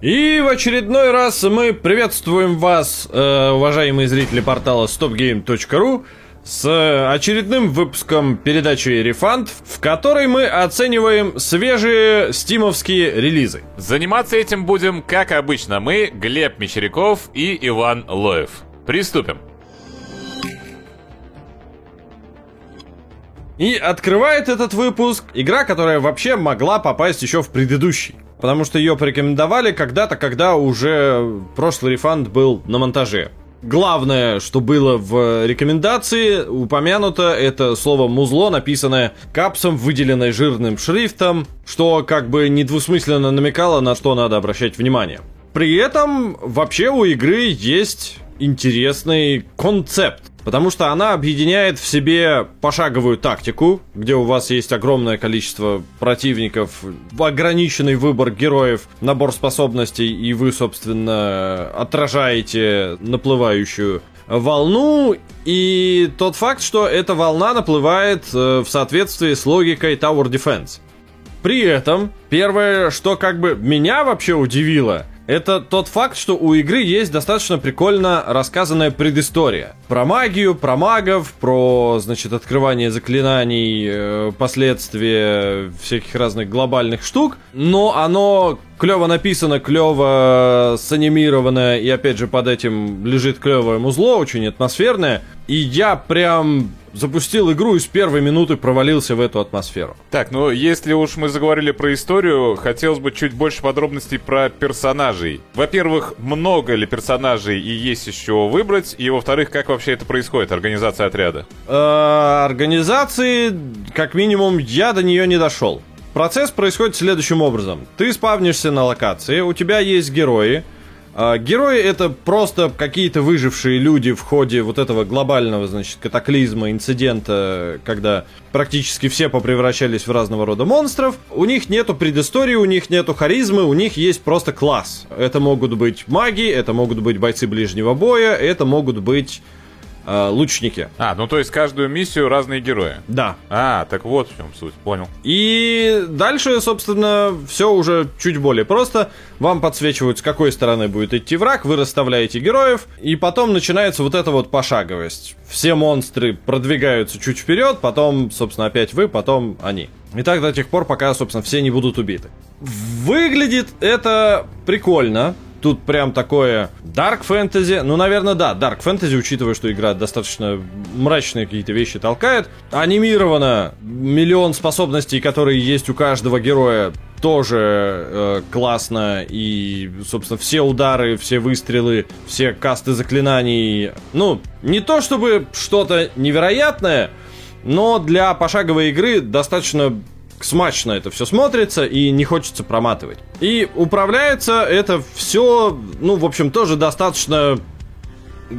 И в очередной раз мы приветствуем вас, э, уважаемые зрители портала stopgame.ru, с очередным выпуском передачи Refund, в которой мы оцениваем свежие стимовские релизы. Заниматься этим будем, как обычно, мы, Глеб Мещеряков и Иван Лоев. Приступим. И открывает этот выпуск игра, которая вообще могла попасть еще в предыдущий. Потому что ее порекомендовали когда-то, когда уже прошлый рефанд был на монтаже. Главное, что было в рекомендации, упомянуто, это слово «музло», написанное капсом, выделенное жирным шрифтом, что как бы недвусмысленно намекало, на что надо обращать внимание. При этом вообще у игры есть интересный концепт. Потому что она объединяет в себе пошаговую тактику, где у вас есть огромное количество противников, ограниченный выбор героев, набор способностей, и вы, собственно, отражаете наплывающую волну, и тот факт, что эта волна наплывает э, в соответствии с логикой Tower Defense. При этом, первое, что как бы меня вообще удивило, это тот факт, что у игры есть достаточно прикольно рассказанная предыстория. Про магию, про магов, про, значит, открывание заклинаний, э, последствия всяких разных глобальных штук. Но оно клево написано, клево санимировано, и опять же под этим лежит клевое музло, очень атмосферное. И я прям запустил игру и с первой минуты провалился в эту атмосферу. Так, ну если уж мы заговорили про историю, хотелось бы чуть больше подробностей про персонажей. Во-первых, много ли персонажей и есть еще выбрать, и во-вторых, как вообще это происходит, организация отряда? Э, организации, как минимум, я до нее не дошел. Процесс происходит следующим образом. Ты спавнишься на локации, у тебя есть герои, герои это просто какие-то выжившие люди в ходе вот этого глобального, значит, катаклизма, инцидента, когда практически все попревращались в разного рода монстров. У них нету предыстории, у них нету харизмы, у них есть просто класс. Это могут быть маги, это могут быть бойцы ближнего боя, это могут быть лучники. А, ну то есть каждую миссию разные герои. Да. А, так вот в чем суть, понял. И дальше, собственно, все уже чуть более просто. Вам подсвечивают, с какой стороны будет идти враг, вы расставляете героев, и потом начинается вот эта вот пошаговость. Все монстры продвигаются чуть вперед, потом, собственно, опять вы, потом они. И так до тех пор, пока, собственно, все не будут убиты. Выглядит это прикольно, Тут прям такое Dark Fantasy. Ну, наверное, да, Dark Fantasy, учитывая, что игра достаточно мрачные какие-то вещи толкает. Анимировано миллион способностей, которые есть у каждого героя, тоже э, классно. И, собственно, все удары, все выстрелы, все касты заклинаний. Ну, не то чтобы что-то невероятное, но для пошаговой игры достаточно смачно это все смотрится и не хочется проматывать. И управляется это все, ну, в общем, тоже достаточно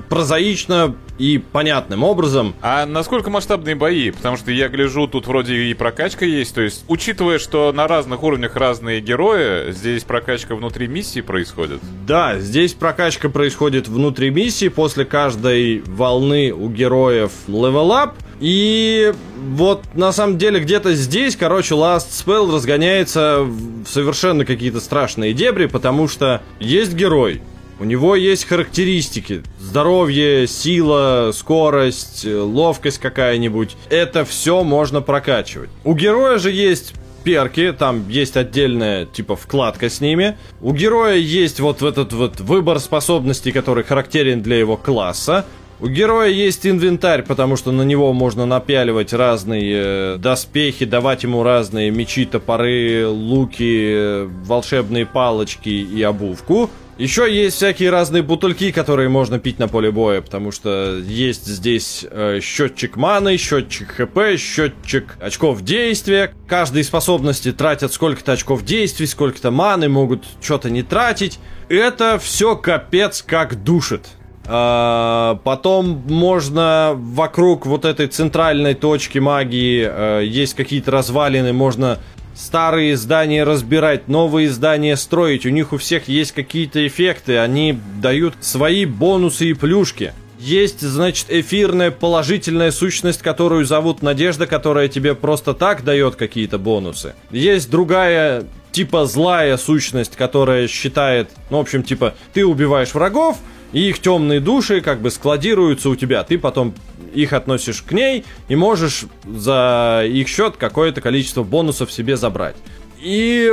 прозаично и понятным образом. А насколько масштабные бои? Потому что я гляжу, тут вроде и прокачка есть. То есть, учитывая, что на разных уровнях разные герои, здесь прокачка внутри миссии происходит? Да, здесь прокачка происходит внутри миссии. После каждой волны у героев level up. И вот на самом деле где-то здесь, короче, Last Spell разгоняется в совершенно какие-то страшные дебри, потому что есть герой, у него есть характеристики. Здоровье, сила, скорость, ловкость какая-нибудь. Это все можно прокачивать. У героя же есть перки, там есть отдельная, типа, вкладка с ними. У героя есть вот этот вот выбор способностей, который характерен для его класса. У героя есть инвентарь, потому что на него можно напяливать разные э, доспехи, давать ему разные мечи, топоры, луки, э, волшебные палочки и обувку. Еще есть всякие разные бутыльки, которые можно пить на поле боя, потому что есть здесь э, счетчик маны, счетчик хп, счетчик очков действия. Каждой способности тратят сколько-то очков действий, сколько-то маны, могут что-то не тратить. Это все капец как душит. А, потом можно вокруг вот этой центральной точки магии э, есть какие-то развалины, можно старые здания разбирать, новые здания строить. У них у всех есть какие-то эффекты, они дают свои бонусы и плюшки. Есть, значит, эфирная положительная сущность, которую зовут Надежда, которая тебе просто так дает какие-то бонусы. Есть другая типа злая сущность, которая считает, ну, в общем, типа, ты убиваешь врагов, и их темные души как бы складируются у тебя. Ты потом их относишь к ней и можешь за их счет какое-то количество бонусов себе забрать. И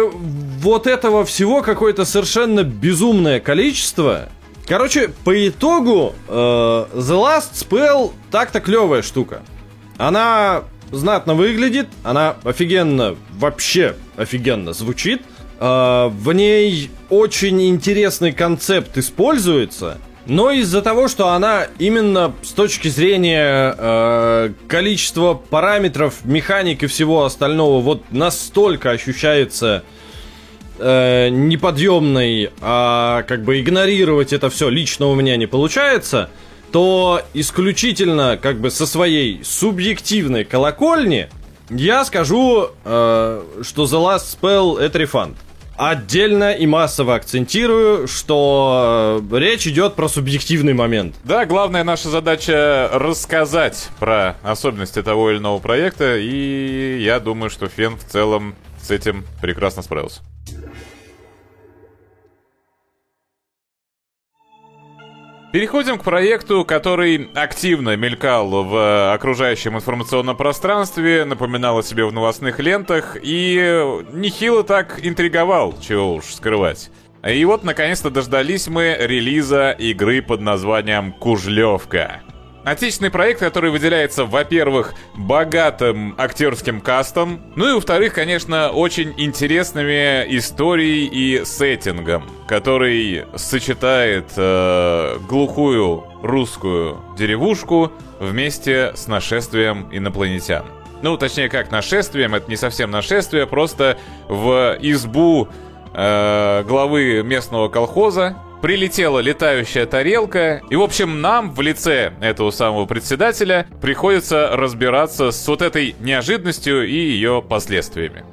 вот этого всего какое-то совершенно безумное количество. Короче, по итогу э, The Last Spell так-то клевая штука. Она знатно выглядит, она офигенно, вообще офигенно звучит. Э, в ней очень интересный концепт используется. Но из-за того, что она именно с точки зрения э, количества параметров, механик и всего остального вот настолько ощущается э, неподъемной, а как бы игнорировать это все лично у меня не получается, то исключительно как бы со своей субъективной колокольни я скажу, э, что The Last Spell это рефанд. Отдельно и массово акцентирую, что э, речь идет про субъективный момент. Да, главная наша задача рассказать про особенности того или иного проекта, и я думаю, что Фен в целом с этим прекрасно справился. Переходим к проекту, который активно мелькал в окружающем информационном пространстве, напоминал о себе в новостных лентах и нехило так интриговал, чего уж скрывать. И вот, наконец-то, дождались мы релиза игры под названием «Кужлевка». Отечественный проект, который выделяется, во-первых, богатым актерским кастом, ну и, во-вторых, конечно, очень интересными историей и сеттингом, который сочетает э, глухую русскую деревушку вместе с нашествием инопланетян. Ну, точнее, как нашествием, это не совсем нашествие, просто в избу э, главы местного колхоза прилетела летающая тарелка, и, в общем, нам в лице этого самого председателя приходится разбираться с вот этой неожиданностью и ее последствиями.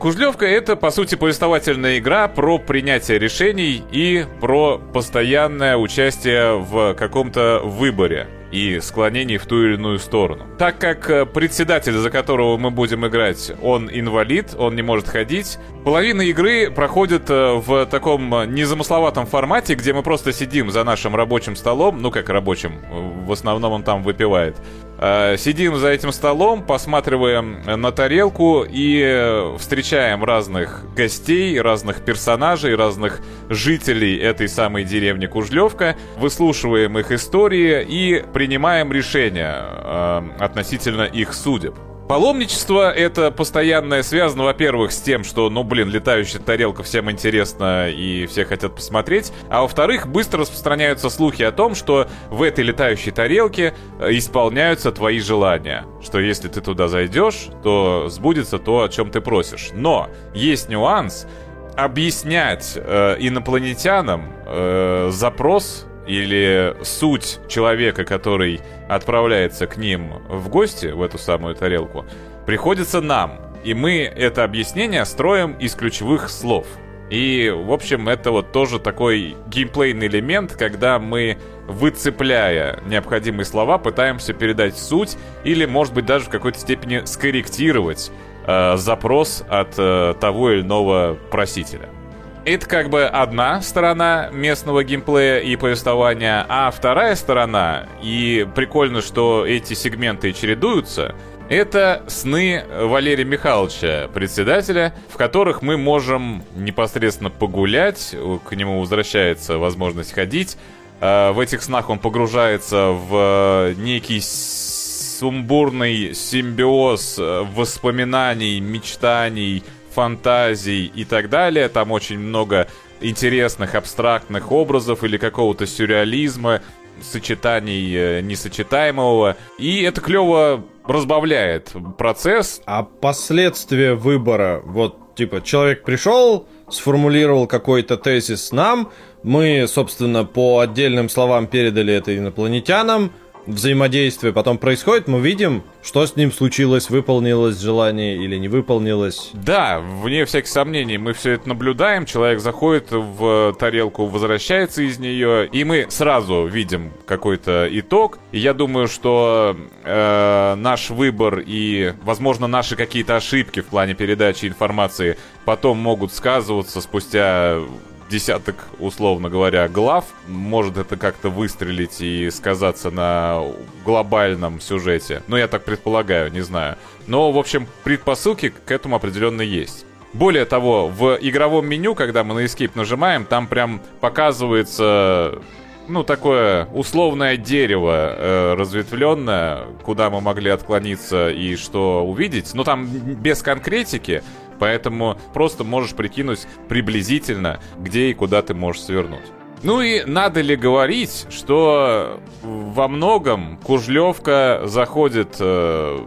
Кужлевка — это, по сути, повествовательная игра про принятие решений и про постоянное участие в каком-то выборе и склонений в ту или иную сторону. Так как э, председатель, за которого мы будем играть, он инвалид, он не может ходить, половина игры проходит э, в таком незамысловатом формате, где мы просто сидим за нашим рабочим столом, ну как рабочим, в основном он там выпивает, э, сидим за этим столом, посматриваем на тарелку и встречаем разных гостей, разных персонажей, разных жителей этой самой деревни Кужлевка, выслушиваем их истории и принимаем решения э, относительно их судеб. Паломничество это постоянное связано, во-первых, с тем, что, ну, блин, летающая тарелка всем интересно и все хотят посмотреть, а во-вторых, быстро распространяются слухи о том, что в этой летающей тарелке э, исполняются твои желания, что если ты туда зайдешь, то сбудется то, о чем ты просишь. Но есть нюанс, объяснять э, инопланетянам э, запрос или суть человека, который отправляется к ним в гости, в эту самую тарелку, приходится нам. И мы это объяснение строим из ключевых слов. И, в общем, это вот тоже такой геймплейный элемент, когда мы, выцепляя необходимые слова, пытаемся передать суть или, может быть, даже в какой-то степени скорректировать э, запрос от э, того или иного просителя. Это как бы одна сторона местного геймплея и повествования, а вторая сторона, и прикольно, что эти сегменты чередуются, это сны Валерия Михайловича, председателя, в которых мы можем непосредственно погулять, к нему возвращается возможность ходить. А, в этих снах он погружается в некий сумбурный симбиоз воспоминаний, мечтаний, фантазий и так далее. Там очень много интересных абстрактных образов или какого-то сюрреализма, сочетаний э, несочетаемого. И это клево разбавляет процесс. А последствия выбора, вот, типа, человек пришел, сформулировал какой-то тезис нам, мы, собственно, по отдельным словам передали это инопланетянам, взаимодействие потом происходит, мы видим, что с ним случилось, выполнилось желание или не выполнилось. Да, вне всяких сомнений, мы все это наблюдаем, человек заходит в тарелку, возвращается из нее, и мы сразу видим какой-то итог. И я думаю, что э, наш выбор и, возможно, наши какие-то ошибки в плане передачи информации потом могут сказываться спустя десяток, условно говоря, глав. Может это как-то выстрелить и сказаться на глобальном сюжете. Ну, я так предполагаю, не знаю. Но, в общем, предпосылки к этому определенно есть. Более того, в игровом меню, когда мы на Escape нажимаем, там прям показывается ну, такое условное дерево э, разветвленное, куда мы могли отклониться и что увидеть. Но там без конкретики, Поэтому просто можешь прикинуть приблизительно, где и куда ты можешь свернуть. Ну и надо ли говорить, что во многом Кужлевка заходит э,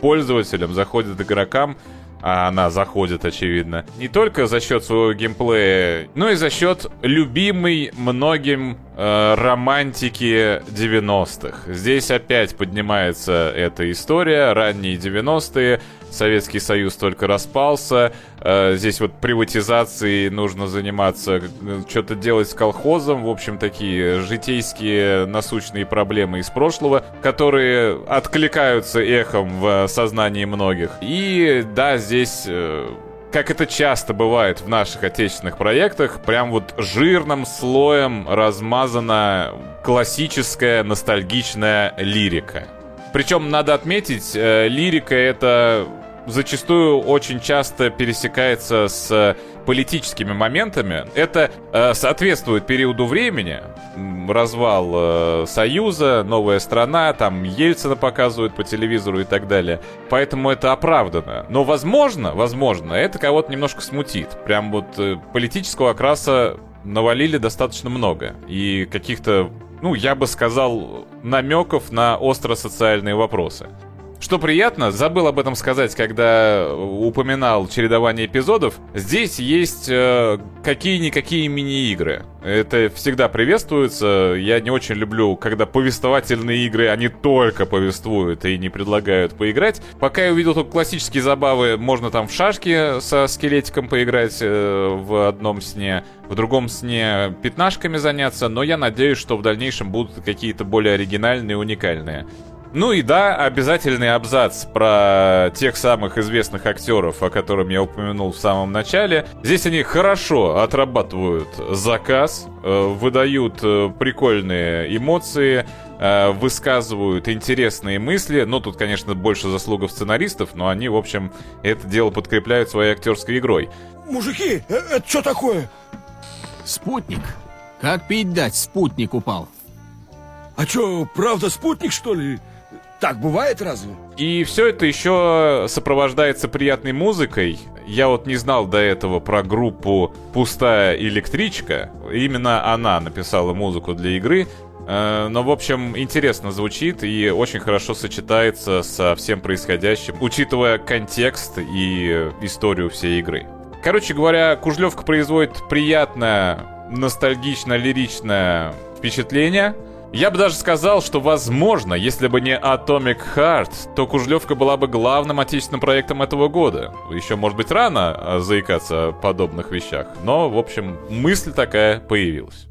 пользователям, заходит игрокам а она заходит, очевидно, не только за счет своего геймплея, но и за счет любимой многим э, романтики 90-х. Здесь опять поднимается эта история, ранние 90-е, Советский Союз только распался, э, здесь вот приватизацией нужно заниматься, что-то делать с колхозом, в общем, такие житейские насущные проблемы из прошлого, которые откликаются эхом в сознании многих. И да, здесь... Э, как это часто бывает в наших отечественных проектах, прям вот жирным слоем размазана классическая ностальгичная лирика. Причем надо отметить, э, лирика это зачастую очень часто пересекается с политическими моментами. Это э, соответствует периоду времени. Развал э, Союза, новая страна, там Ельцина показывают по телевизору и так далее. Поэтому это оправдано. Но возможно, возможно, это кого-то немножко смутит. Прям вот э, политического окраса навалили достаточно много. И каких-то, ну, я бы сказал, намеков на остро-социальные вопросы. Что приятно, забыл об этом сказать, когда упоминал чередование эпизодов. Здесь есть э, какие-никакие мини-игры. Это всегда приветствуется. Я не очень люблю, когда повествовательные игры, они только повествуют и не предлагают поиграть. Пока я увидел только классические забавы, можно там в шашки со скелетиком поиграть э, в одном сне, в другом сне пятнашками заняться, но я надеюсь, что в дальнейшем будут какие-то более оригинальные уникальные. Ну и да, обязательный абзац про тех самых известных актеров, о котором я упомянул в самом начале. Здесь они хорошо отрабатывают заказ, э, выдают э, прикольные эмоции, э, высказывают интересные мысли. Ну, тут, конечно, больше заслуга сценаристов, но они, в общем, это дело подкрепляют своей актерской игрой. Мужики, это что такое? Спутник. Как пить дать, спутник упал. А что, правда спутник, что ли? Так бывает разве? И все это еще сопровождается приятной музыкой. Я вот не знал до этого про группу «Пустая электричка». Именно она написала музыку для игры. Э, но, в общем, интересно звучит и очень хорошо сочетается со всем происходящим, учитывая контекст и историю всей игры. Короче говоря, Кужлевка производит приятное, ностальгично-лиричное впечатление — я бы даже сказал, что возможно, если бы не Atomic Heart, то Кужлевка была бы главным отечественным проектом этого года. Еще, может быть, рано а, заикаться о подобных вещах, но, в общем, мысль такая появилась.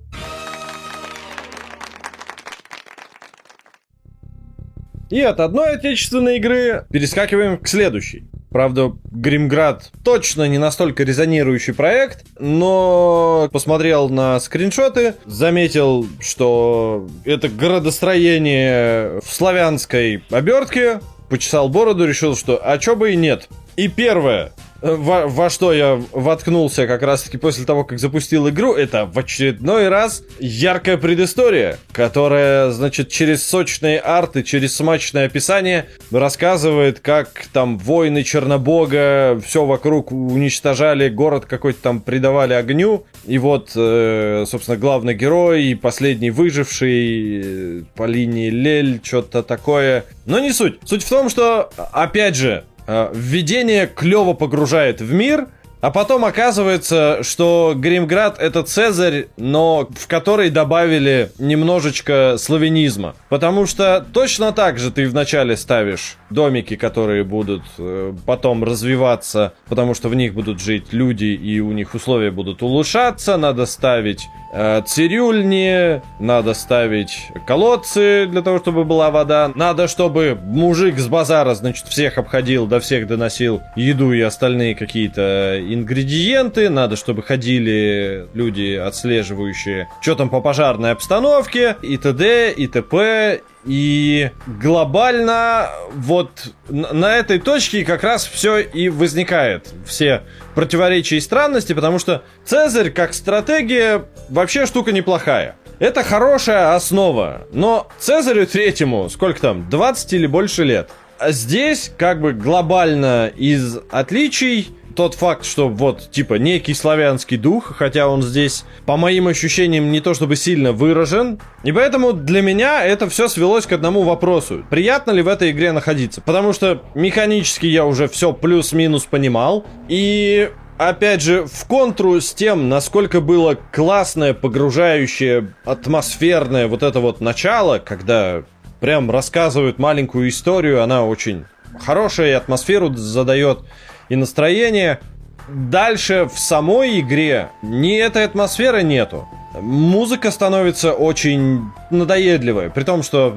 И от одной отечественной игры перескакиваем к следующей. Правда, Гримград точно не настолько резонирующий проект, но посмотрел на скриншоты, заметил, что это градостроение в славянской обертке, почесал бороду, решил, что а чё бы и нет. И первое, во, во что я воткнулся как раз-таки после того, как запустил игру, это в очередной раз яркая предыстория, которая, значит, через сочные арты, через смачное описание рассказывает, как там воины Чернобога все вокруг уничтожали, город какой-то там придавали огню, и вот, э, собственно, главный герой и последний выживший э, по линии Лель, что-то такое. Но не суть. Суть в том, что, опять же, Э, введение клево погружает в мир, А потом оказывается, что Гримград это Цезарь, но в который добавили немножечко славянизма. Потому что точно так же ты вначале ставишь домики, которые будут э, потом развиваться, потому что в них будут жить люди и у них условия будут улучшаться. Надо ставить э, цирюльни, надо ставить колодцы для того, чтобы была вода. Надо, чтобы мужик с базара, значит, всех обходил, до всех доносил еду и остальные какие-то ингредиенты, надо, чтобы ходили люди, отслеживающие, что там по пожарной обстановке, и т.д., и т.п., и глобально вот на этой точке как раз все и возникает. Все противоречия и странности, потому что Цезарь как стратегия вообще штука неплохая. Это хорошая основа, но Цезарю третьему, сколько там, 20 или больше лет. А здесь как бы глобально из отличий тот факт, что вот, типа, некий славянский дух, хотя он здесь, по моим ощущениям, не то чтобы сильно выражен. И поэтому для меня это все свелось к одному вопросу. Приятно ли в этой игре находиться? Потому что механически я уже все плюс-минус понимал. И опять же, в контру с тем, насколько было классное, погружающее, атмосферное вот это вот начало, когда прям рассказывают маленькую историю, она очень хорошая и атмосферу задает и настроение. Дальше в самой игре ни этой атмосферы нету. Музыка становится очень надоедливой, при том, что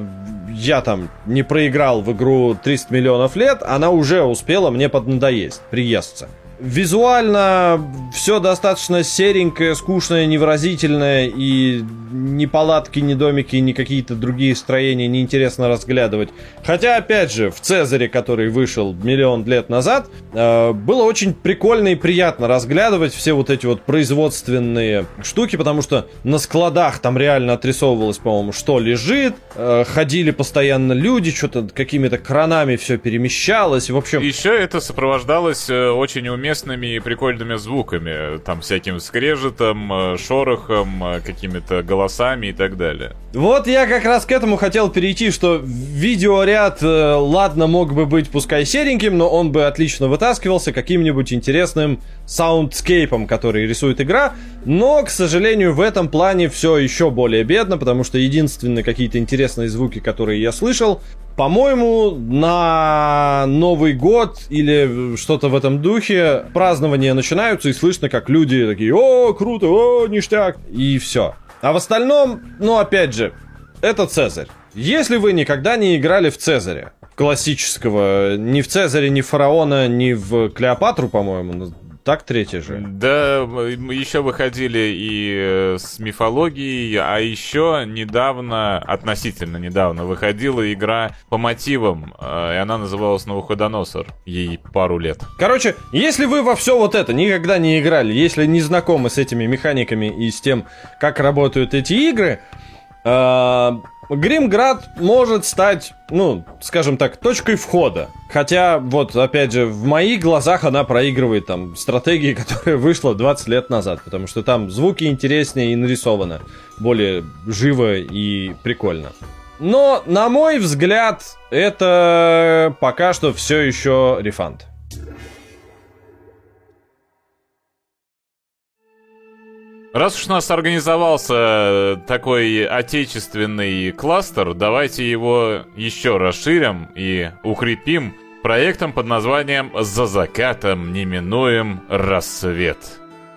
я там не проиграл в игру 300 миллионов лет, она уже успела мне поднадоесть, приесться. Визуально все достаточно серенькое, скучное, невыразительное, и ни палатки, ни домики, ни какие-то другие строения неинтересно разглядывать. Хотя, опять же, в Цезаре, который вышел миллион лет назад, э, было очень прикольно и приятно разглядывать все вот эти вот производственные штуки, потому что на складах там реально отрисовывалось, по-моему, что лежит, э, ходили постоянно люди, что-то какими-то кранами все перемещалось, в общем... Еще это сопровождалось э, очень уместно уместными и прикольными звуками, там всяким скрежетом, э, шорохом, э, какими-то голосами и так далее. Вот я как раз к этому хотел перейти, что видеоряд, э, ладно, мог бы быть пускай сереньким, но он бы отлично вытаскивался каким-нибудь интересным саундскейпом, который рисует игра, но, к сожалению, в этом плане все еще более бедно, потому что единственные какие-то интересные звуки, которые я слышал, по-моему, на Новый год или что-то в этом духе празднования начинаются и слышно, как люди такие «О, круто! О, ништяк!» и все. А в остальном, ну опять же, это Цезарь. Если вы никогда не играли в Цезаря, классического, ни в Цезаре, ни в Фараона, ни в Клеопатру, по-моему, так третья же. Да, мы еще выходили и э, с мифологией, а еще недавно, относительно недавно, выходила игра по мотивам, э, и она называлась Навуходоносор. Ей пару лет. Короче, если вы во все вот это никогда не играли, если не знакомы с этими механиками и с тем, как работают эти игры, э, Гримград может стать, ну, скажем так, точкой входа. Хотя, вот, опять же, в моих глазах она проигрывает там стратегии, которая вышла 20 лет назад, потому что там звуки интереснее и нарисовано более живо и прикольно. Но, на мой взгляд, это пока что все еще рефанд. Раз уж у нас организовался такой отечественный кластер, давайте его еще расширим и укрепим проектом под названием «За закатом неминуем рассвет».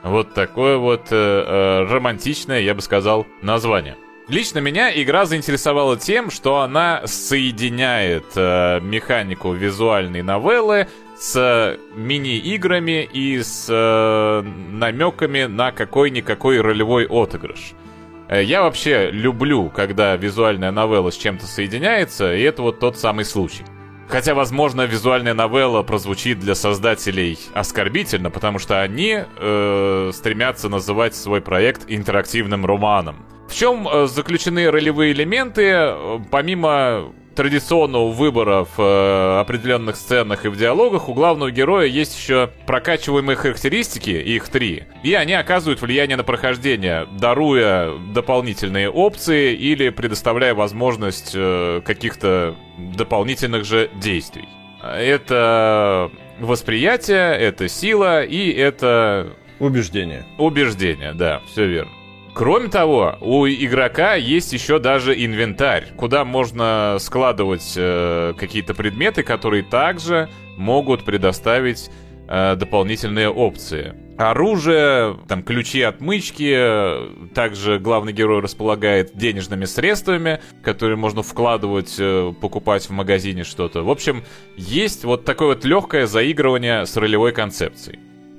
Вот такое вот э, э, романтичное, я бы сказал, название. Лично меня игра заинтересовала тем, что она соединяет э, механику визуальной новеллы с мини-играми и с э, намеками на какой-никакой ролевой отыгрыш. Э, я вообще люблю, когда визуальная новелла с чем-то соединяется, и это вот тот самый случай. Хотя, возможно, визуальная новелла прозвучит для создателей оскорбительно, потому что они э, стремятся называть свой проект интерактивным романом. В чем э, заключены ролевые элементы, э, помимо традиционного выбора в э, определенных сценах и в диалогах у главного героя есть еще прокачиваемые характеристики, их три, и они оказывают влияние на прохождение, даруя дополнительные опции или предоставляя возможность э, каких-то дополнительных же действий. Это восприятие, это сила и это Убеждение. убеждение, да, все верно. Кроме того, у игрока есть еще даже инвентарь, куда можно складывать э, какие-то предметы, которые также могут предоставить э, дополнительные опции. Оружие, там ключи от мычки, э, также главный герой располагает денежными средствами, которые можно вкладывать, э, покупать в магазине что-то. В общем, есть вот такое вот легкое заигрывание с ролевой концепцией.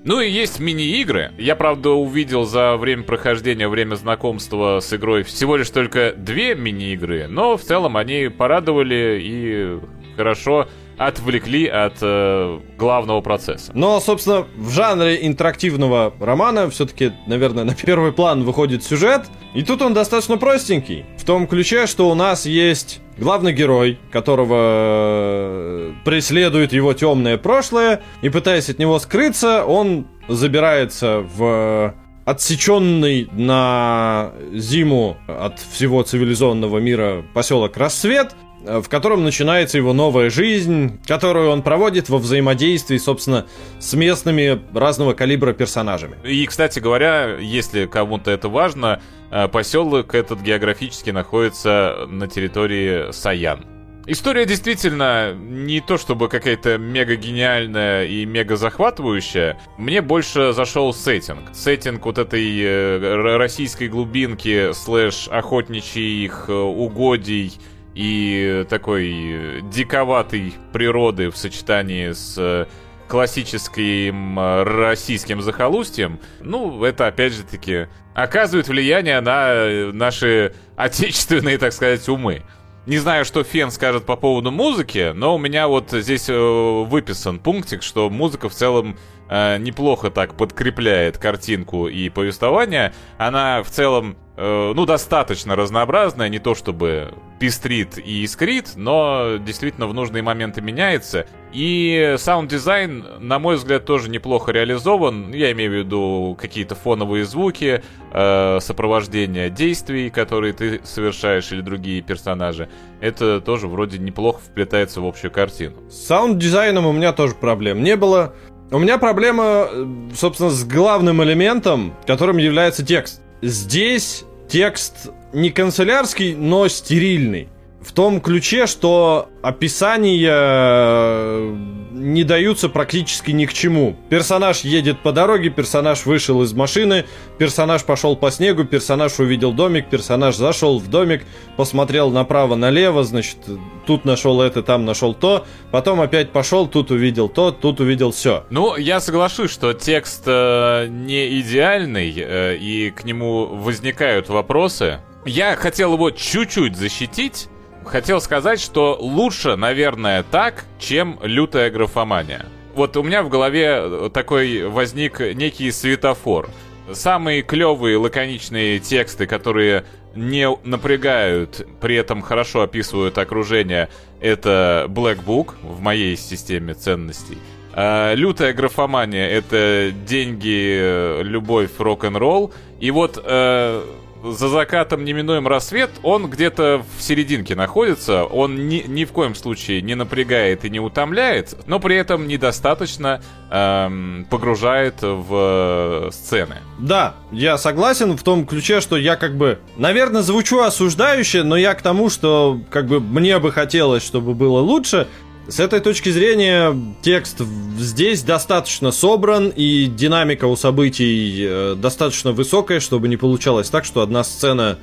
Ну и есть мини-игры. Я, правда, увидел за время прохождения, время знакомства с игрой всего лишь только две мини-игры, но в целом они порадовали и хорошо отвлекли от э, главного процесса. Но, собственно, в жанре интерактивного романа все-таки, наверное, на первый план выходит сюжет. И тут он достаточно простенький. В том ключе, что у нас есть главный герой, которого э, преследует его темное прошлое. И пытаясь от него скрыться, он забирается в отсеченный на зиму от всего цивилизованного мира поселок Рассвет, в котором начинается его новая жизнь, которую он проводит во взаимодействии, собственно, с местными разного калибра персонажами. И, кстати говоря, если кому-то это важно, э, поселок этот географически находится на территории Саян. История действительно не то чтобы какая-то мега гениальная и мега захватывающая. Мне больше зашел сеттинг. Сеттинг вот этой э, российской глубинки слэш охотничьих э, угодий и такой э, диковатой природы в сочетании с э, классическим э, российским захолустьем, ну, это опять же таки оказывает влияние на наши отечественные, так сказать, умы. Не знаю, что Фен скажет по поводу музыки, но у меня вот здесь выписан пунктик, что музыка в целом э, неплохо так подкрепляет картинку и повествование. Она в целом, э, ну, достаточно разнообразная, не то чтобы пестрит и искрит, но действительно в нужные моменты меняется. И саунд-дизайн, на мой взгляд, тоже неплохо реализован. Я имею в виду какие-то фоновые звуки, э, сопровождение действий, которые ты совершаешь, или другие персонажи. Это тоже вроде неплохо вплетается в общую картину. С саунд-дизайном у меня тоже проблем не было. У меня проблема, э, собственно, с главным элементом, которым является текст. Здесь текст не канцелярский, но стерильный. В том ключе, что описания э, не даются практически ни к чему. Персонаж едет по дороге, персонаж вышел из машины, персонаж пошел по снегу, персонаж увидел домик, персонаж зашел в домик, посмотрел направо-налево, значит, тут нашел это, там нашел то, потом опять пошел, тут увидел то, тут увидел все. Ну, я соглашусь, что текст э, не идеальный, э, и к нему возникают вопросы. Я хотел его чуть-чуть защитить. Хотел сказать, что лучше, наверное, так, чем лютая графомания. Вот у меня в голове такой возник некий светофор. Самые клевые лаконичные тексты, которые не напрягают, при этом хорошо описывают окружение, это Black Book в моей системе ценностей. А, лютая графомания — это деньги, э, любовь, рок-н-ролл. И вот э, за закатом неминуем рассвет, он где-то в серединке находится, он ни, ни в коем случае не напрягает и не утомляет, но при этом недостаточно эм, погружает в сцены. Да, я согласен в том ключе, что я как бы, наверное, звучу осуждающе, но я к тому, что как бы мне бы хотелось, чтобы было лучше. С этой точки зрения текст здесь достаточно собран и динамика у событий э, достаточно высокая, чтобы не получалось так, что одна сцена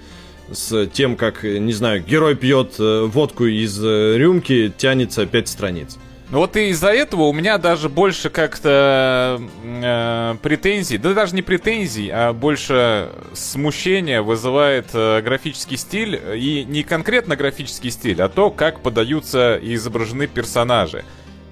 с тем, как, не знаю, герой пьет э, водку из э, рюмки, тянется 5 страниц. Ну вот и из-за этого у меня даже больше как-то э, претензий, да даже не претензий, а больше смущения вызывает э, графический стиль. И не конкретно графический стиль, а то, как подаются и изображены персонажи.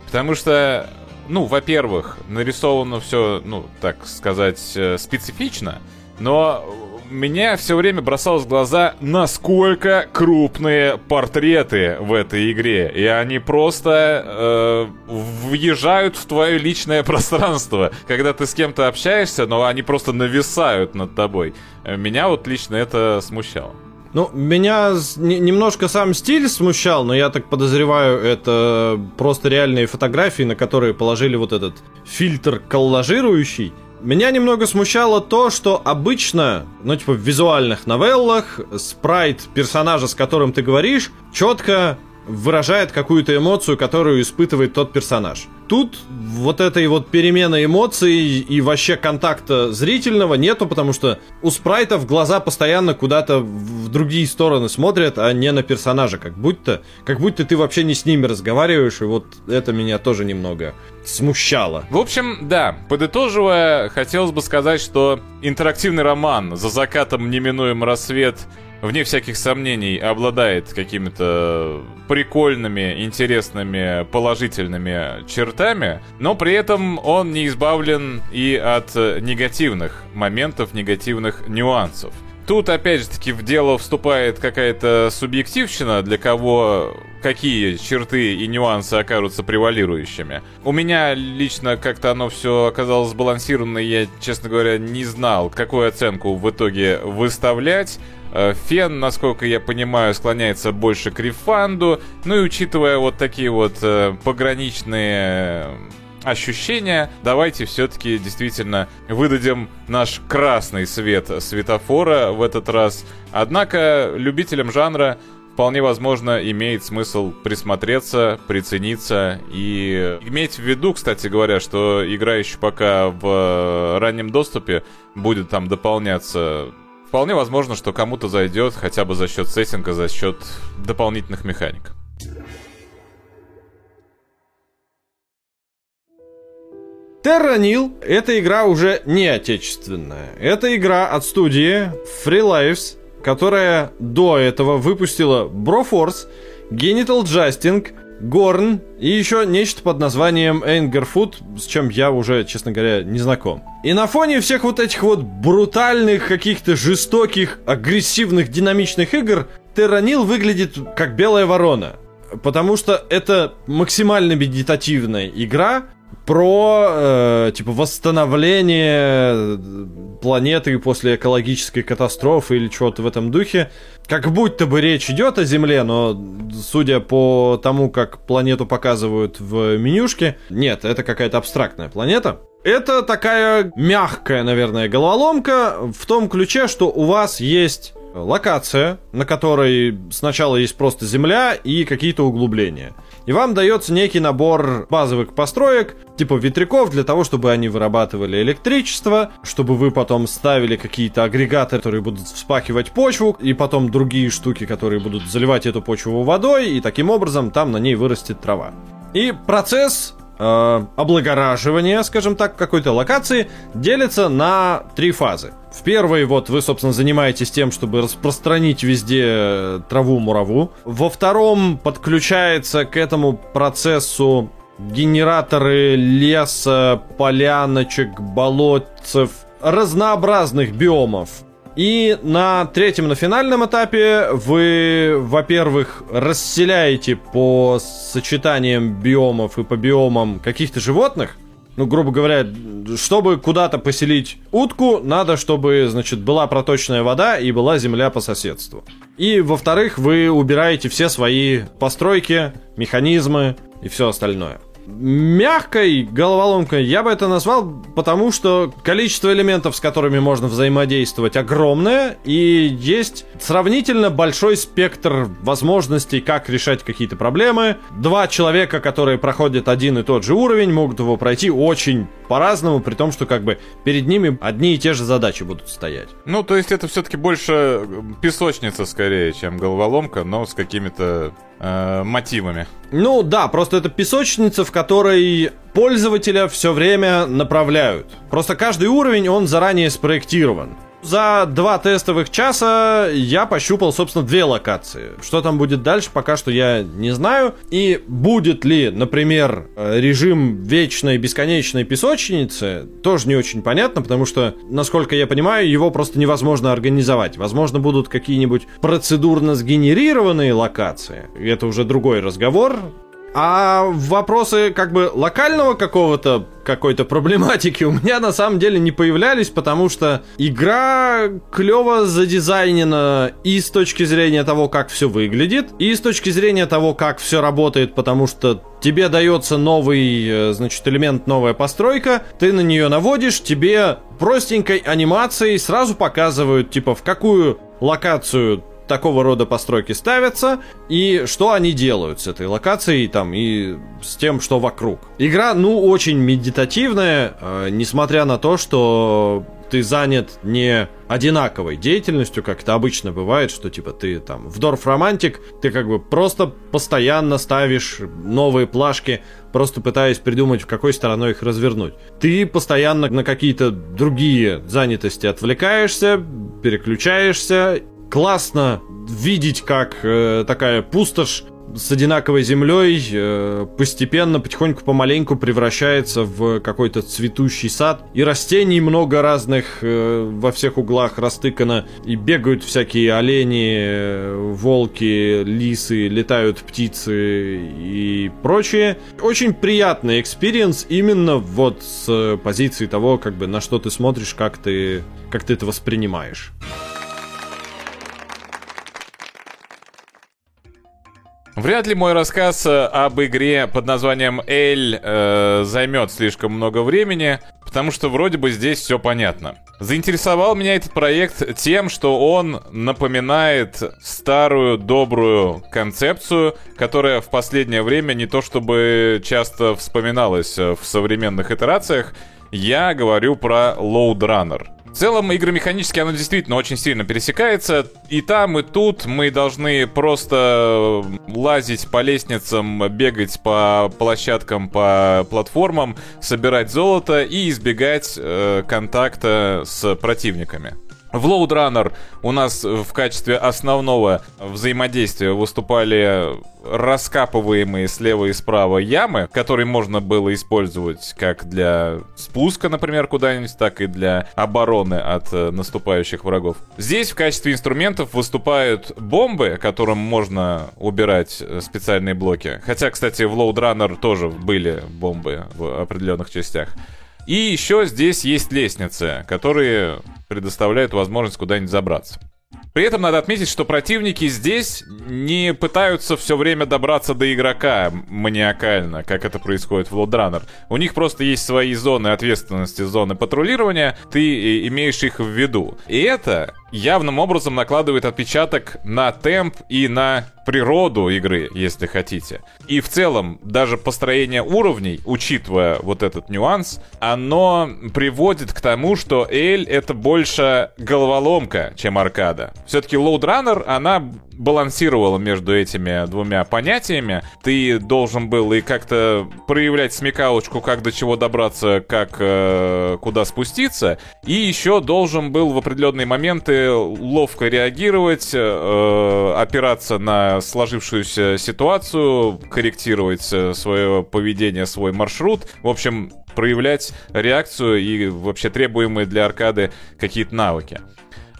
Потому что, ну, во-первых, нарисовано все, ну, так сказать, э, специфично, но меня все время бросалось в глаза, насколько крупные портреты в этой игре. И они просто э, въезжают в твое личное пространство. Когда ты с кем-то общаешься, но они просто нависают над тобой. Меня вот лично это смущало. Ну, меня немножко сам стиль смущал, но я так подозреваю, это просто реальные фотографии, на которые положили вот этот фильтр коллажирующий. Меня немного смущало то, что обычно, ну, типа, в визуальных новеллах спрайт персонажа, с которым ты говоришь, четко выражает какую-то эмоцию, которую испытывает тот персонаж. Тут вот этой вот перемены эмоций и вообще контакта зрительного нету, потому что у спрайтов глаза постоянно куда-то в другие стороны смотрят, а не на персонажа, как будто, как будто ты вообще не с ними разговариваешь, и вот это меня тоже немного смущало. В общем, да, подытоживая, хотелось бы сказать, что интерактивный роман «За закатом неминуем рассвет» вне всяких сомнений обладает какими-то прикольными, интересными, положительными чертами, но при этом он не избавлен и от негативных моментов, негативных нюансов. Тут, опять же таки, в дело вступает какая-то субъективщина, для кого какие черты и нюансы окажутся превалирующими. У меня лично как-то оно все оказалось сбалансировано, и я, честно говоря, не знал, какую оценку в итоге выставлять. Э, Фен, насколько я понимаю, склоняется больше к рефанду. Ну и учитывая вот такие вот э, пограничные ощущения, давайте все-таки действительно выдадим наш красный свет светофора в этот раз. Однако любителям жанра вполне возможно имеет смысл присмотреться, прицениться и иметь в виду, кстати говоря, что игра еще пока в раннем доступе будет там дополняться. Вполне возможно, что кому-то зайдет хотя бы за счет сеттинга, за счет дополнительных механик. Nil — это игра уже не отечественная. Это игра от студии Free Lives, которая до этого выпустила Broforce, Genital Justing, Горн и еще нечто под названием Angerfoot, с чем я уже, честно говоря, не знаком. И на фоне всех вот этих вот брутальных, каких-то жестоких, агрессивных, динамичных игр Nil выглядит как белая ворона. Потому что это максимально медитативная игра, про э, типа восстановление планеты после экологической катастрофы или чего-то в этом духе. Как будто бы речь идет о Земле, но судя по тому, как планету показывают в менюшке, нет, это какая-то абстрактная планета. Это такая мягкая, наверное, головоломка в том ключе, что у вас есть локация, на которой сначала есть просто земля и какие-то углубления. И вам дается некий набор базовых построек, типа ветряков, для того, чтобы они вырабатывали электричество, чтобы вы потом ставили какие-то агрегаты, которые будут вспахивать почву, и потом другие штуки, которые будут заливать эту почву водой, и таким образом там на ней вырастет трава. И процесс э, облагораживания, скажем так, какой-то локации делится на три фазы. В первой вот вы, собственно, занимаетесь тем, чтобы распространить везде траву-мураву. Во втором подключается к этому процессу генераторы леса, поляночек, болотцев, разнообразных биомов. И на третьем, на финальном этапе вы, во-первых, расселяете по сочетаниям биомов и по биомам каких-то животных. Ну, грубо говоря, чтобы куда-то поселить утку, надо, чтобы, значит, была проточная вода и была земля по соседству. И, во-вторых, вы убираете все свои постройки, механизмы и все остальное. Мягкой головоломкой я бы это назвал, потому что количество элементов, с которыми можно взаимодействовать, огромное, и есть сравнительно большой спектр возможностей, как решать какие-то проблемы. Два человека, которые проходят один и тот же уровень, могут его пройти очень по-разному, при том, что как бы перед ними одни и те же задачи будут стоять. Ну, то есть это все-таки больше песочница скорее, чем головоломка, но с какими-то э, мотивами. Ну да, просто это песочница, в которой пользователя все время направляют. Просто каждый уровень, он заранее спроектирован. За два тестовых часа я пощупал, собственно, две локации. Что там будет дальше, пока что я не знаю. И будет ли, например, режим вечной бесконечной песочницы, тоже не очень понятно, потому что, насколько я понимаю, его просто невозможно организовать. Возможно, будут какие-нибудь процедурно сгенерированные локации. Это уже другой разговор. А вопросы как бы локального какого-то какой-то проблематики у меня на самом деле не появлялись, потому что игра клево задизайнена и с точки зрения того, как все выглядит, и с точки зрения того, как все работает, потому что тебе дается новый, э, значит, элемент, новая постройка, ты на нее наводишь, тебе простенькой анимацией сразу показывают, типа, в какую локацию такого рода постройки ставятся и что они делают с этой локацией там и с тем, что вокруг. Игра, ну, очень медитативная, э, несмотря на то, что ты занят не одинаковой деятельностью, как это обычно бывает, что типа ты там в Дорф Романтик, ты как бы просто постоянно ставишь новые плашки, просто пытаясь придумать, в какой стороной их развернуть. Ты постоянно на какие-то другие занятости отвлекаешься, переключаешься классно видеть, как э, такая пустошь с одинаковой землей э, постепенно, потихоньку, помаленьку превращается в какой-то цветущий сад. И растений много разных э, во всех углах растыкано. И бегают всякие олени, э, волки, лисы, летают птицы и прочее. Очень приятный experience именно вот с позиции того, как бы на что ты смотришь, как ты, как ты это воспринимаешь. Вряд ли мой рассказ э, об игре под названием Эль э, займет слишком много времени, потому что вроде бы здесь все понятно. Заинтересовал меня этот проект тем, что он напоминает старую добрую концепцию, которая в последнее время не то чтобы часто вспоминалась в современных итерациях. Я говорю про Load Runner. В целом, игромеханически оно действительно очень сильно пересекается. И там, и тут мы должны просто лазить по лестницам, бегать по площадкам, по платформам, собирать золото и избегать э, контакта с противниками. В Load Runner у нас в качестве основного взаимодействия выступали раскапываемые слева и справа ямы, которые можно было использовать как для спуска, например, куда-нибудь, так и для обороны от э, наступающих врагов. Здесь в качестве инструментов выступают бомбы, которым можно убирать э, специальные блоки. Хотя, кстати, в Load Runner тоже были бомбы в определенных частях. И еще здесь есть лестницы, которые предоставляют возможность куда-нибудь забраться. При этом надо отметить, что противники здесь не пытаются все время добраться до игрока маниакально, как это происходит в Лоудранер. У них просто есть свои зоны ответственности, зоны патрулирования, ты имеешь их в виду. И это явным образом накладывает отпечаток на темп и на природу игры, если хотите. И в целом, даже построение уровней, учитывая вот этот нюанс, оно приводит к тому, что Эль это больше головоломка, чем аркада. Все-таки Load Runner, она балансировала между этими двумя понятиями. Ты должен был и как-то проявлять смекалочку, как до чего добраться, как э, куда спуститься. И еще должен был в определенные моменты ловко реагировать, э, опираться на сложившуюся ситуацию, корректировать э, свое поведение, свой маршрут. В общем, проявлять реакцию и вообще требуемые для аркады какие-то навыки.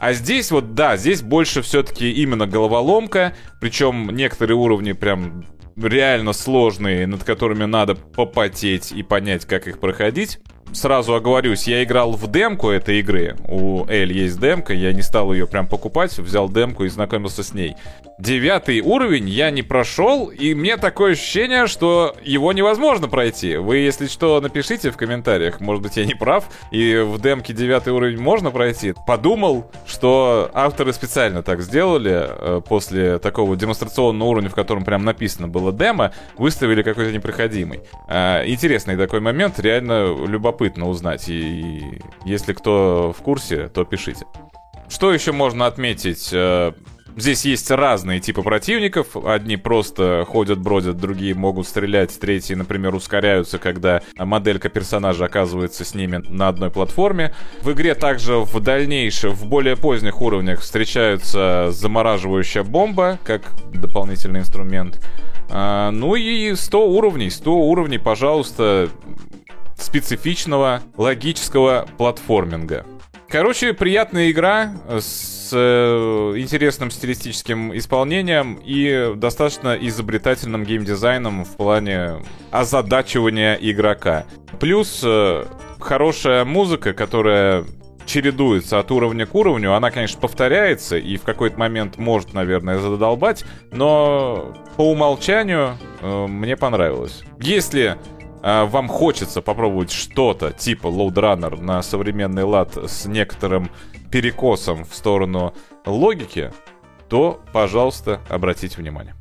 А здесь вот, да, здесь больше все-таки именно головоломка, причем некоторые уровни прям реально сложные, над которыми надо попотеть и понять, как их проходить сразу оговорюсь, я играл в демку этой игры. У Эль есть демка, я не стал ее прям покупать, взял демку и знакомился с ней. Девятый уровень я не прошел, и мне такое ощущение, что его невозможно пройти. Вы, если что, напишите в комментариях, может быть, я не прав, и в демке девятый уровень можно пройти. Подумал, что авторы специально так сделали, э, после такого демонстрационного уровня, в котором прям написано было демо, выставили какой-то непроходимый. Э, интересный такой момент, реально любопытно узнать. И, если кто в курсе, то пишите. Что еще можно отметить? Здесь есть разные типы противников. Одни просто ходят, бродят, другие могут стрелять, третьи, например, ускоряются, когда моделька персонажа оказывается с ними на одной платформе. В игре также в дальнейшем, в более поздних уровнях встречаются замораживающая бомба, как дополнительный инструмент. А, ну и 100 уровней. 100 уровней, пожалуйста, специфичного логического платформинга. Короче, приятная игра с э, интересным стилистическим исполнением и достаточно изобретательным геймдизайном в плане озадачивания игрока. Плюс э, хорошая музыка, которая чередуется от уровня к уровню. Она, конечно, повторяется и в какой-то момент может, наверное, задолбать, но по умолчанию э, мне понравилось. Если вам хочется попробовать что-то типа Runner на современный лад с некоторым перекосом в сторону логики, то, пожалуйста, обратите внимание.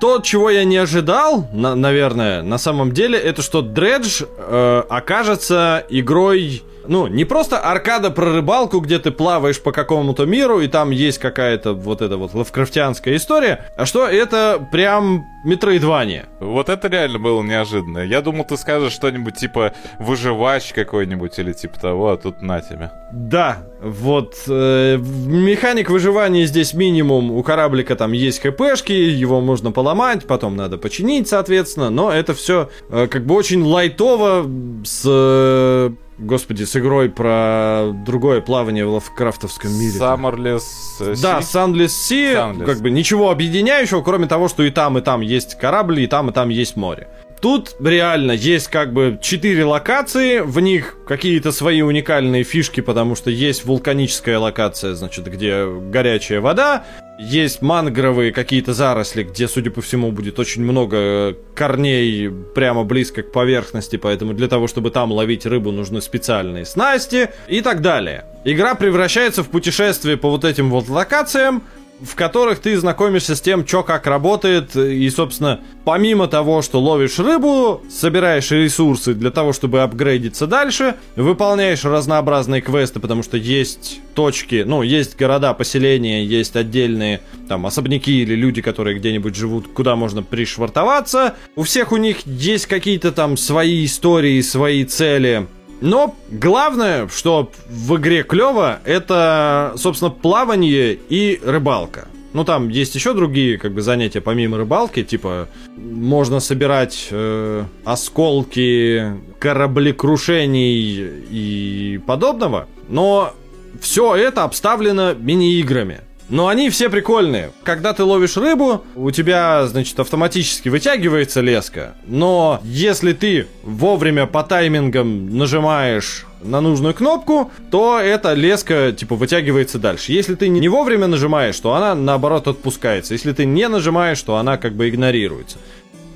То, чего я не ожидал, на, наверное, на самом деле, это что Дредж э, окажется игрой ну, не просто аркада про рыбалку, где ты плаваешь по какому-то миру, и там есть какая-то вот эта вот лавкрафтианская история, а что это прям метроидвания. Вот это реально было неожиданно. Я думал, ты скажешь что-нибудь типа выживач какой-нибудь или типа того, а тут на тебе. Да, вот э, механик выживания здесь минимум. У кораблика там есть хпшки, его можно поломать, потом надо починить, соответственно, но это все э, как бы очень лайтово с э, Господи, с игрой про другое плавание в лавкрафтовском мире. Summerless Sea? Да, Sunless Sea, Sunless. как бы ничего объединяющего, кроме того, что и там, и там есть корабль, и там, и там есть море. Тут реально есть как бы четыре локации, в них какие-то свои уникальные фишки, потому что есть вулканическая локация, значит, где горячая вода, есть мангровые какие-то заросли, где, судя по всему, будет очень много корней прямо близко к поверхности, поэтому для того, чтобы там ловить рыбу, нужны специальные снасти и так далее. Игра превращается в путешествие по вот этим вот локациям, в которых ты знакомишься с тем, что как работает, и, собственно, помимо того, что ловишь рыбу, собираешь ресурсы для того, чтобы апгрейдиться дальше, выполняешь разнообразные квесты, потому что есть точки, ну, есть города, поселения, есть отдельные там особняки или люди, которые где-нибудь живут, куда можно пришвартоваться. У всех у них есть какие-то там свои истории, свои цели, но главное, что в игре клево, это, собственно, плавание и рыбалка. Ну, там есть еще другие, как бы, занятия помимо рыбалки, типа, можно собирать э, осколки кораблекрушений и подобного, но все это обставлено мини-играми. Но они все прикольные. Когда ты ловишь рыбу, у тебя, значит, автоматически вытягивается леска. Но если ты вовремя по таймингам нажимаешь на нужную кнопку, то эта леска, типа, вытягивается дальше. Если ты не вовремя нажимаешь, то она, наоборот, отпускается. Если ты не нажимаешь, то она, как бы, игнорируется.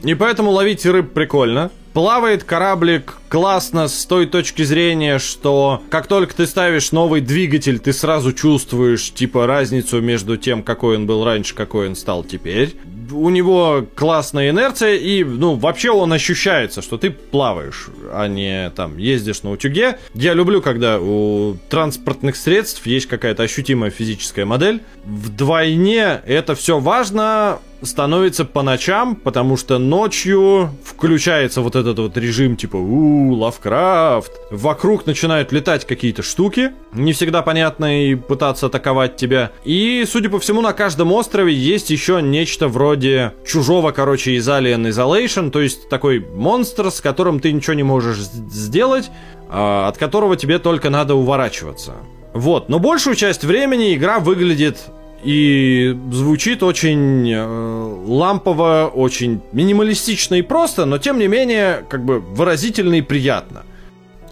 И поэтому ловить рыб прикольно. Плавает кораблик классно с той точки зрения, что как только ты ставишь новый двигатель, ты сразу чувствуешь, типа, разницу между тем, какой он был раньше, какой он стал теперь. У него классная инерция, и, ну, вообще он ощущается, что ты плаваешь, а не там ездишь на утюге. Я люблю, когда у транспортных средств есть какая-то ощутимая физическая модель. Вдвойне это все важно, становится по ночам, потому что ночью включается вот этот вот режим типа у Лавкрафт. Вокруг начинают летать какие-то штуки, не всегда понятные, и пытаться атаковать тебя. И, судя по всему, на каждом острове есть еще нечто вроде чужого, короче, из Alien Isolation, то есть такой монстр, с которым ты ничего не можешь сделать, а, от которого тебе только надо уворачиваться. Вот, но большую часть времени игра выглядит и звучит очень э, лампово, очень минималистично и просто, но тем не менее, как бы выразительно и приятно.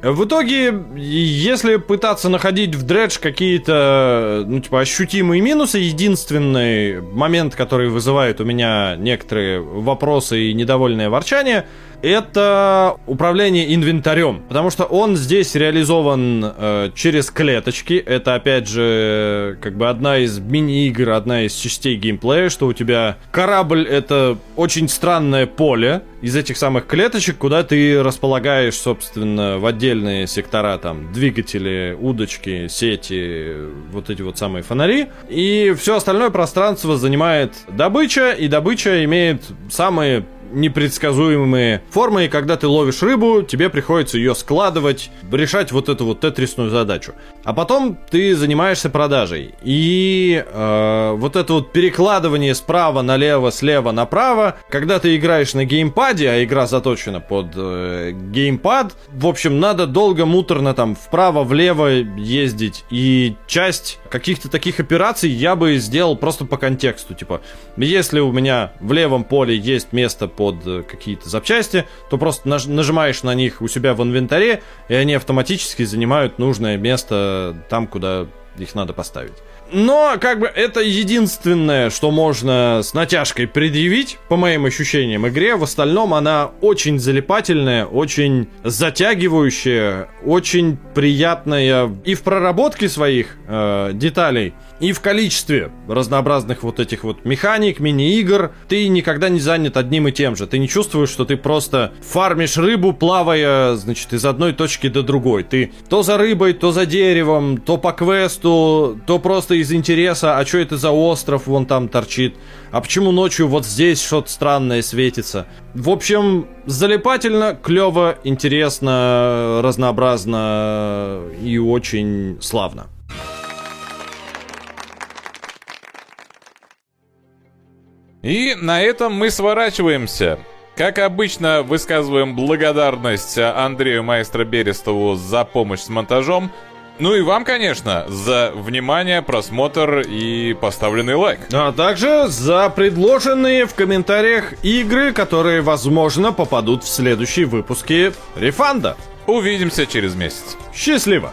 В итоге, если пытаться находить в Дредж какие-то, ну, типа, ощутимые минусы, единственный момент, который вызывает у меня некоторые вопросы и недовольное ворчание – это управление инвентарем, потому что он здесь реализован э, через клеточки. Это опять же как бы одна из мини-игр, одна из частей геймплея, что у тебя корабль это очень странное поле из этих самых клеточек, куда ты располагаешь, собственно, в отдельные сектора, там, двигатели, удочки, сети, вот эти вот самые фонари. И все остальное пространство занимает добыча, и добыча имеет самые непредсказуемые формы, и когда ты ловишь рыбу, тебе приходится ее складывать, решать вот эту вот тетрисную задачу. А потом ты занимаешься продажей. И э, вот это вот перекладывание справа налево, слева направо, когда ты играешь на геймпаде, а игра заточена под э, геймпад, в общем, надо долго, муторно там вправо-влево ездить. И часть каких-то таких операций я бы сделал просто по контексту. Типа, если у меня в левом поле есть место под какие-то запчасти, то просто наж- нажимаешь на них у себя в инвентаре, и они автоматически занимают нужное место там, куда их надо поставить. Но, как бы, это единственное, что можно с натяжкой предъявить, по моим ощущениям, игре. В остальном она очень залипательная, очень затягивающая, очень приятная и в проработке своих э, деталей, и в количестве разнообразных вот этих вот механик, мини-игр. Ты никогда не занят одним и тем же. Ты не чувствуешь, что ты просто фармишь рыбу, плавая, значит, из одной точки до другой. Ты то за рыбой, то за деревом, то по квесту, то просто из интереса, а что это за остров вон там торчит, а почему ночью вот здесь что-то странное светится. В общем, залипательно, клево, интересно, разнообразно и очень славно. И на этом мы сворачиваемся. Как обычно, высказываем благодарность Андрею Маэстро Берестову за помощь с монтажом. Ну и вам, конечно, за внимание, просмотр и поставленный лайк. А также за предложенные в комментариях игры, которые, возможно, попадут в следующие выпуски Рефанда. Увидимся через месяц. Счастливо!